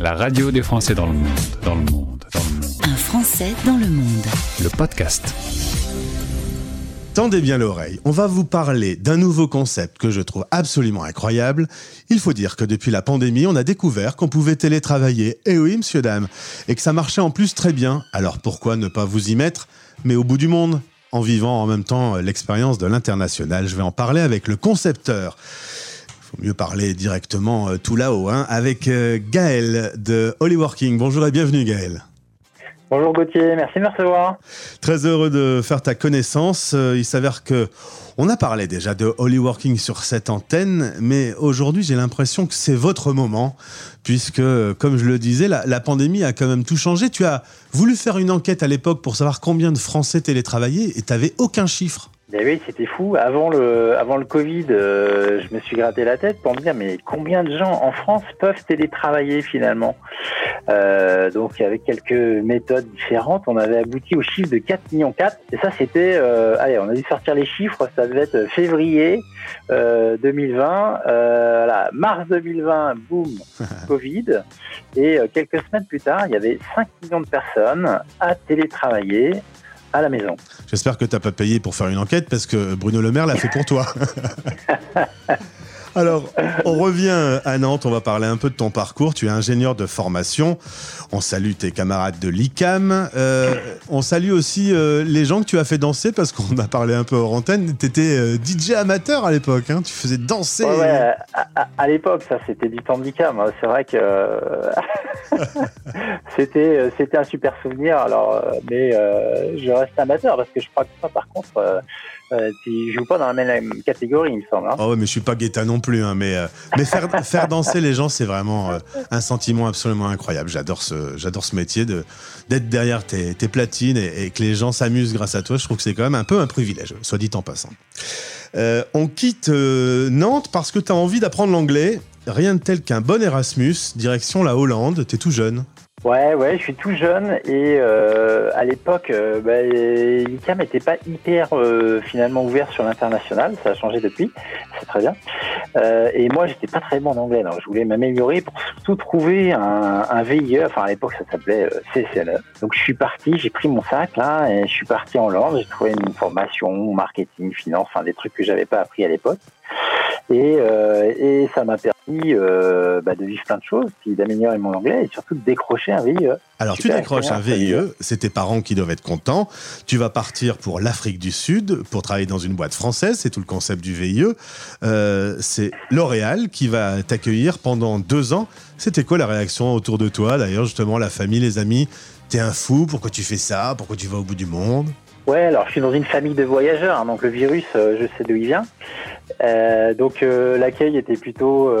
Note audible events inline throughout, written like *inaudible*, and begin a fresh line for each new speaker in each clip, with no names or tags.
La radio des Français dans le monde, dans le monde, dans le monde.
Un Français dans le monde.
Le podcast.
Tendez bien l'oreille, on va vous parler d'un nouveau concept que je trouve absolument incroyable. Il faut dire que depuis la pandémie, on a découvert qu'on pouvait télétravailler, et oui, monsieur, dame, et que ça marchait en plus très bien. Alors pourquoi ne pas vous y mettre, mais au bout du monde, en vivant en même temps l'expérience de l'international? Je vais en parler avec le concepteur faut mieux parler directement euh, tout là-haut, hein, avec euh, Gaël de Holyworking. Bonjour et bienvenue Gaël.
Bonjour Gauthier, merci de me recevoir.
Très heureux de faire ta connaissance. Euh, il s'avère que on a parlé déjà de Holyworking sur cette antenne, mais aujourd'hui j'ai l'impression que c'est votre moment, puisque, comme je le disais, la, la, pandémie a quand même tout changé. Tu as voulu faire une enquête à l'époque pour savoir combien de Français télétravaillaient et tu n'avais aucun chiffre.
Ben oui, c'était fou. Avant le, avant le Covid, euh, je me suis gratté la tête pour me dire mais combien de gens en France peuvent télétravailler finalement? Euh, Donc avec quelques méthodes différentes, on avait abouti au chiffre de 4 millions 4. Et ça c'était, euh, allez, on a dû sortir les chiffres, ça devait être février 2020. voilà, mars 2020, boum, *laughs* Covid. Et quelques semaines plus tard, il y avait 5 millions de personnes à télétravailler à la maison.
J'espère que tu n'as pas payé pour faire une enquête parce que Bruno Le Maire l'a fait pour toi. *laughs* Alors, on revient à Nantes, on va parler un peu de ton parcours. Tu es ingénieur de formation. On salue tes camarades de l'ICAM. Euh, on salue aussi euh, les gens que tu as fait danser parce qu'on a parlé un peu hors antenne. Tu étais euh, DJ amateur à l'époque, hein. tu faisais danser.
Ouais, à, l'époque, ça c'était du temps de l'ICAM. C'est vrai que *laughs* c'était, c'était un super souvenir. Alors, mais je reste amateur parce que je crois que ça, par contre, euh, tu joues pas dans la même catégorie, il me semble. Hein.
Ah ouais, mais je suis pas Guetta non plus. Hein, mais euh, mais faire, *laughs* faire danser les gens, c'est vraiment euh, un sentiment absolument incroyable. J'adore ce, j'adore ce métier de d'être derrière tes, tes platines et, que les gens s'amusent grâce à toi. Je trouve que c'est quand même un peu un privilège, soit dit en passant. on quitte Nantes parce que tu as envie d'apprendre l'anglais. Rien de tel qu'un bon Erasmus, direction la Hollande. Tu es tout jeune.
Ouais, ouais, je suis tout jeune et euh, à l'époque, euh, bah, l'ICAM n'était pas hyper euh, finalement ouvert sur l'international. Ça a changé depuis, c'est très bien. Euh, et moi, j'étais pas très bon en anglais, donc je voulais m'améliorer pour surtout trouver un, un VIE. Enfin, à l'époque, ça s'appelait euh, CCLE. Donc, je suis parti, j'ai pris mon sac là et je suis parti en Hollande. J'ai trouvé une formation marketing, finance, enfin des trucs que j'avais pas appris à l'époque. Et, euh, et ça m'a permis euh, bah, de vivre plein de choses, puis d'améliorer mon anglais et surtout de décrocher un VIE.
Alors tu décroches un VIE, c'est tes parents qui doivent être contents. Tu vas partir pour l'Afrique du Sud pour travailler dans une boîte française, c'est tout le concept du VIE. Euh, c'est L'Oréal qui va t'accueillir pendant deux ans. C'était quoi la réaction autour de toi D'ailleurs, justement, la famille, les amis, t'es un fou, pourquoi tu fais ça? Pourquoi tu vas au bout du monde?
Ouais, alors je suis dans une famille de voyageurs, hein, donc le virus, euh, je sais d'où il vient. Euh, donc euh, l'accueil était plutôt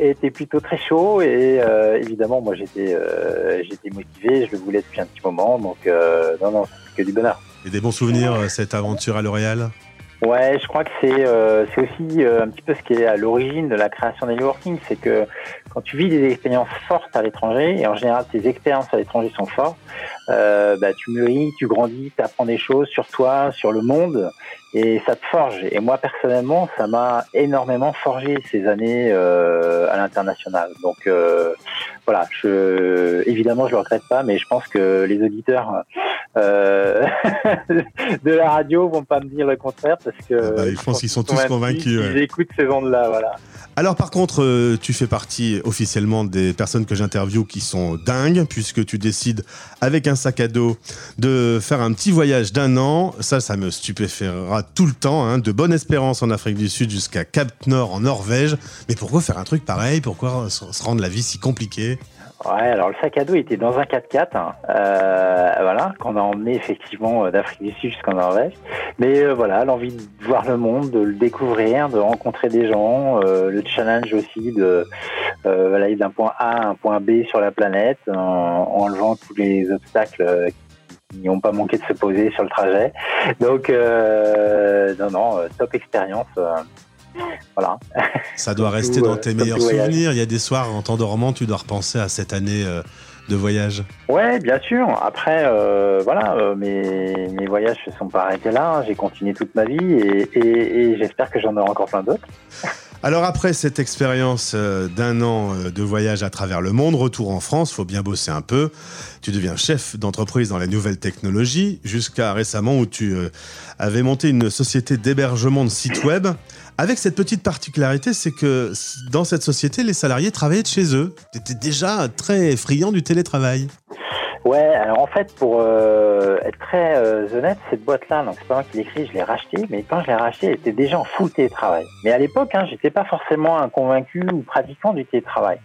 était plutôt très chaud et évidemment moi j'étais j'étais motivé, je le voulais depuis un petit moment, donc non non que du bonheur.
Et des bons souvenirs cette aventure à L'Oréal?
Ouais, je crois que c'est c'est aussi un petit peu ce qui est à l'origine de la création des working, c'est que quand tu vis des expériences fortes à l'étranger, et en général tes expériences à l'étranger sont fortes, euh, bah, tu mûris, tu grandis, tu apprends des choses sur toi, sur le monde, et ça te forge. Et moi personnellement, ça m'a énormément forgé ces années euh, à l'international. Donc euh, voilà, je, évidemment, je le regrette pas, mais je pense que les auditeurs euh, *laughs* de la radio vont pas me dire le contraire parce que
ah bah, je pense qu'ils sont tous convaincus.
Ils écoutent ces ondes-là, voilà.
Alors par contre, euh, tu fais partie officiellement des personnes que j'interviewe qui sont dingues, puisque tu décides avec un sac à dos de faire un petit voyage d'un an. Ça, ça me stupéfiera tout le temps, hein, de Bonne Espérance en Afrique du Sud jusqu'à Cap Nord en Norvège. Mais pourquoi faire un truc pareil? Pourquoi se rendre la vie si compliquée?
Ouais, alors le sac à dos était dans un 4x4, hein. euh, voilà, qu'on a emmené effectivement euh, d'Afrique du Sud jusqu'en Norvège. Mais euh, voilà, l'envie de voir le monde, de le découvrir, de rencontrer des gens, euh, le challenge aussi de euh, aller d'un point A à un point B sur la planète, en, en enlevant tous les obstacles qui n'ont pas manqué de se poser sur le trajet. Donc, non, non, top expérience. Voilà.
Ça doit rester dans tes meilleurs souvenirs. Il y a des soirs en t'endormant, tu dois repenser à cette année euh, de voyage.
Ouais, bien sûr. Après, euh, voilà, euh, mes, mes, voyages ne sont pas arrêtés là. J'ai continué toute ma vie et, et, et j'espère que j'en aurai encore plein d'autres.
Alors après cette expérience euh, d'un an euh, de voyage à travers le monde, retour en France, faut bien bosser un peu. Tu deviens chef d'entreprise dans les nouvelles technologies, jusqu'à récemment où tu euh, avais monté une société d'hébergement de sites web. Avec cette petite particularité, c'est que dans cette société, les salariés travaillaient de chez eux. Tu étais déjà très friand du télétravail.
Ouais, alors en fait, pour euh, être très euh, honnête, cette boîte-là, donc c'est pas moi qui l'écris, je l'ai rachetée, mais quand je l'ai rachetée, elle était déjà en full télétravail. Mais à l'époque, hein, j'étais pas forcément un convaincu ou pratiquant du télétravail.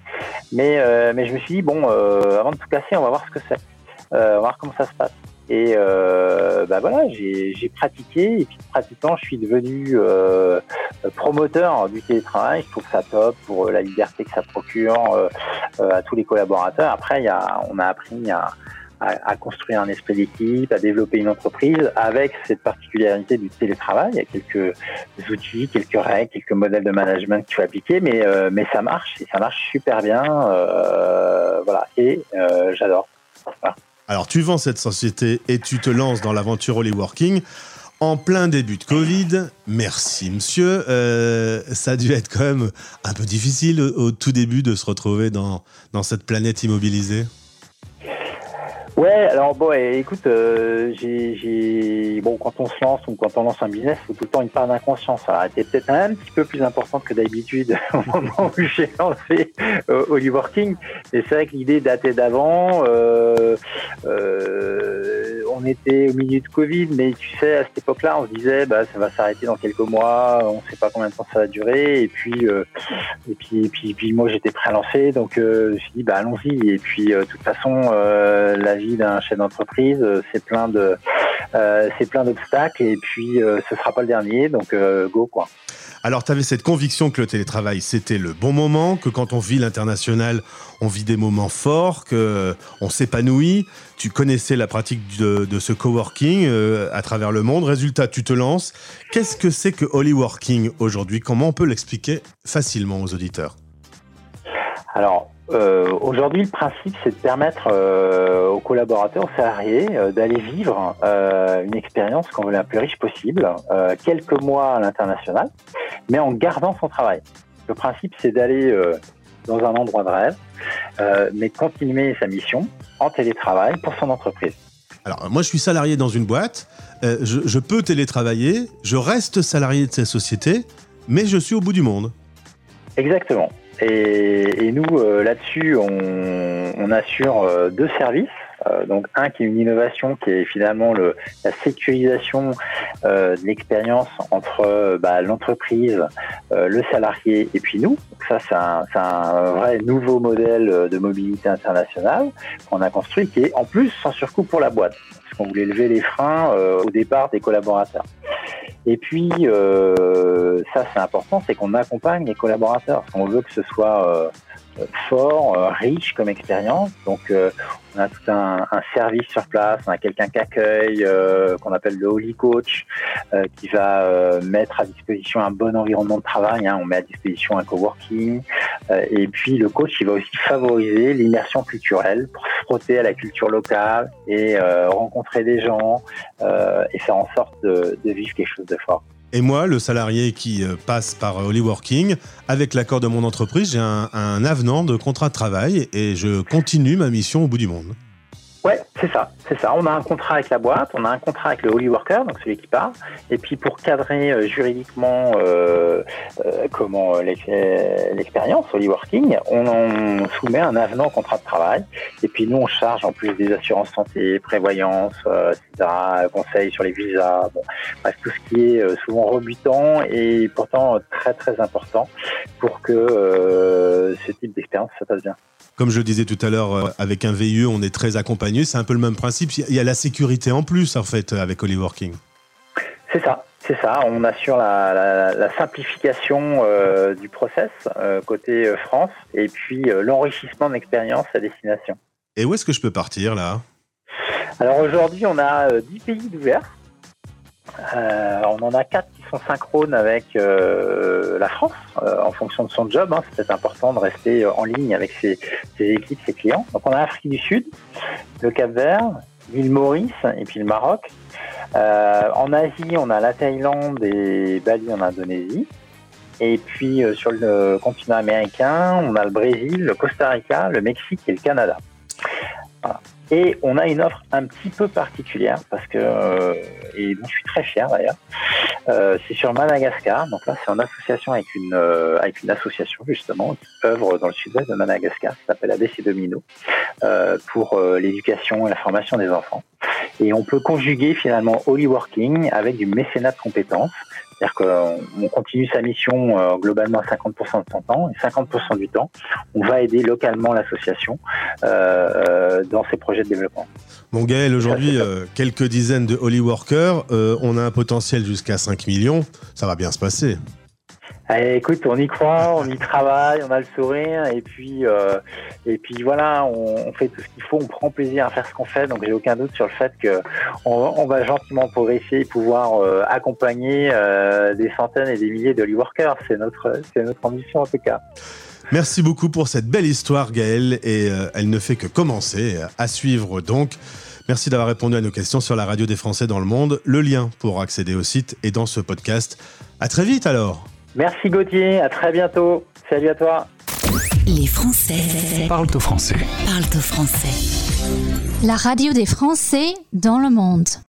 Mais, euh, mais je me suis dit, bon, avant de tout casser, on va voir ce que c'est. on va voir comment ça se passe. Et bah voilà, j'ai pratiqué et puis pratiquant, je suis devenu promoteur du télétravail. Je trouve ça top pour la liberté que ça procure à tous les collaborateurs. Après, y a, on a appris à à, construire un esprit d'équipe, à développer une entreprise avec cette particularité du télétravail. Il y a quelques outils, quelques règles, quelques modèles de management qu'il faut appliquer, mais, euh, mais ça marche et ça marche super bien. Euh, voilà, et euh, j'adore.
Alors, tu vends cette société et tu te lances dans l'aventure Holy Working. En plein début de Covid, merci monsieur. ça a dû être quand même un peu difficile au, tout début de se retrouver dans, dans cette planète immobilisée.
Ouais, alors bon, écoute, euh, j'ai, bon, quand on se lance ou quand on lance un business, il faut tout le temps une part d'inconscience. Ça a été peut-être un petit peu plus importante que d'habitude *laughs* au moment où j'ai lancé euh, Working. Mais c'est vrai que l'idée datait d'avant. Euh, euh, on était au milieu de Covid, mais tu sais, à cette époque-là, on se disait, bah, ça va s'arrêter dans quelques mois. On ne sait pas combien de temps ça va durer. Et puis, euh, et puis, moi, j'étais prêt à lancer, donc euh, je me suis dit, bah, allons-y. Et puis, de toute façon, la vie d'un chef d'entreprise, euh, c'est plein de euh, c'est plein d'obstacles et puis euh, ce sera pas le dernier, donc go quoi.
Alors, tu avais cette conviction que le télétravail, c'était le bon moment, que quand on vit l'international, on vit des moments forts, que on s'épanouit. Tu connaissais la pratique de, ce coworking à travers le monde. Résultat, tu te lances. Qu'est-ce que c'est que Holy Working aujourd'hui? Comment on peut l'expliquer facilement aux auditeurs?
Alors, euh, Aujourd'hui, le principe, c'est de permettre euh, aux collaborateurs, aux salariés, euh, d'aller vivre une expérience qu'on veut la plus riche possible, quelques mois à l'international, mais en gardant son travail. Le principe, c'est d'aller dans un endroit de rêve, mais continuer sa mission en télétravail pour son entreprise.
Alors, moi, je suis salarié dans une boîte, je, je peux télétravailler, je reste salarié de cette société, mais je suis au bout du monde.
Exactement. Et, nous, euh, là-dessus, on, assure euh, deux services. Euh, donc un qui est une innovation qui est finalement le, la sécurisation de l'expérience entre bah, l'entreprise, le salarié et puis nous. Donc ça c'est un, un, vrai nouveau modèle de mobilité internationale qu'on a construit qui est en plus sans surcoût pour la boîte parce qu'on voulait lever les freins au départ des collaborateurs. Et puis, euh, ça c'est important, c'est qu'on accompagne les collaborateurs. On veut que ce soit euh, fort, euh, riche comme expérience. Donc, on a tout un, service sur place. On a quelqu'un qui accueille, qu'on appelle le Holy Coach, qui va mettre à disposition un bon environnement de travail. Hein. On met à disposition un coworking. et puis, le coach, il va aussi favoriser l'immersion culturelle pour se frotter à la culture locale et rencontrer des gens et faire en sorte de, vivre quelque chose de
et moi, le salarié qui euh, passe par euh, Holyworking, avec l'accord de mon entreprise, j'ai un, un avenant de contrat de travail et je continue ma mission au bout du monde.
C'est ça, c'est ça. On a un contrat avec la boîte, on a un contrat avec le Holy Worker, donc celui qui part. Et puis pour cadrer euh, juridiquement euh, euh, comment l'expérience Holy Working, on, soumet un avenant au contrat de travail. Et puis nous, on charge en plus des assurances santé, prévoyance, etc., conseils sur les visas, bon, bref, tout ce qui est souvent rebutant et pourtant très très important pour que ce type d'expérience se passe bien.
Comme je le disais tout à l'heure, euh, avec un VIE, on est très accompagné. C'est un peu le même principe. Il y a la sécurité en plus, en fait, avec Working.
C'est ça. C'est ça, on assure la, simplification euh, du process euh, côté France et puis l'enrichissement de l'expérience à destination.
Et où est-ce que je peux partir là?
Alors aujourd'hui, on a 10 pays d'ouverts. on en a 4 sont synchrones avec euh, la France euh, en fonction de son job. Hein. C'est peut-être important de rester euh, en ligne avec ses, équipes, ses clients. Donc on a l'Afrique du Sud, le Cap-Vert, l'île Maurice et puis le Maroc. en Asie, on a la Thaïlande et Bali en Indonésie. Et puis sur le continent américain, on a le Brésil, le Costa Rica, le Mexique et le Canada. Et on a une offre un petit peu particulière parce que, euh, et je suis très fier d'ailleurs, euh, c'est sur Madagascar. Donc là, c'est en association avec une, euh, avec une association justement qui œuvre dans le sud-ouest de Madagascar, qui s'appelle ABC Domino, pour l'éducation et la formation des enfants. Et on peut conjuguer finalement Holy Working avec du mécénat de compétences. C'est-à-dire qu'on continue sa mission euh, globalement 50% de son temps et 50% du temps, on va aider localement l'association euh, euh, dans ses projets de développement.
Bon Gaël, aujourd'hui, quelques dizaines de Holy Workers, on a un potentiel jusqu'à 5 millions, ça va bien se passer.
Eh, écoute, on y croit, on y travaille, on a le sourire, et puis, euh, et puis voilà, on, fait tout ce qu'il faut, on prend plaisir à faire ce qu'on fait. Donc j'ai aucun doute sur le fait que on, va gentiment progresser et pouvoir euh, accompagner euh, des centaines et des milliers de workers. C'est notre, c'est notre ambition en tout cas.
Merci beaucoup pour cette belle histoire, Gaël, et elle ne fait que commencer. À suivre donc. Merci d'avoir répondu à nos questions sur la radio des Français dans le monde. Le lien pour accéder au site est dans ce podcast. À très vite alors.
Merci Gauthier, à très bientôt. Salut à toi.
Les Français
parlent au français.
Parlent au français.
La radio des Français dans le monde.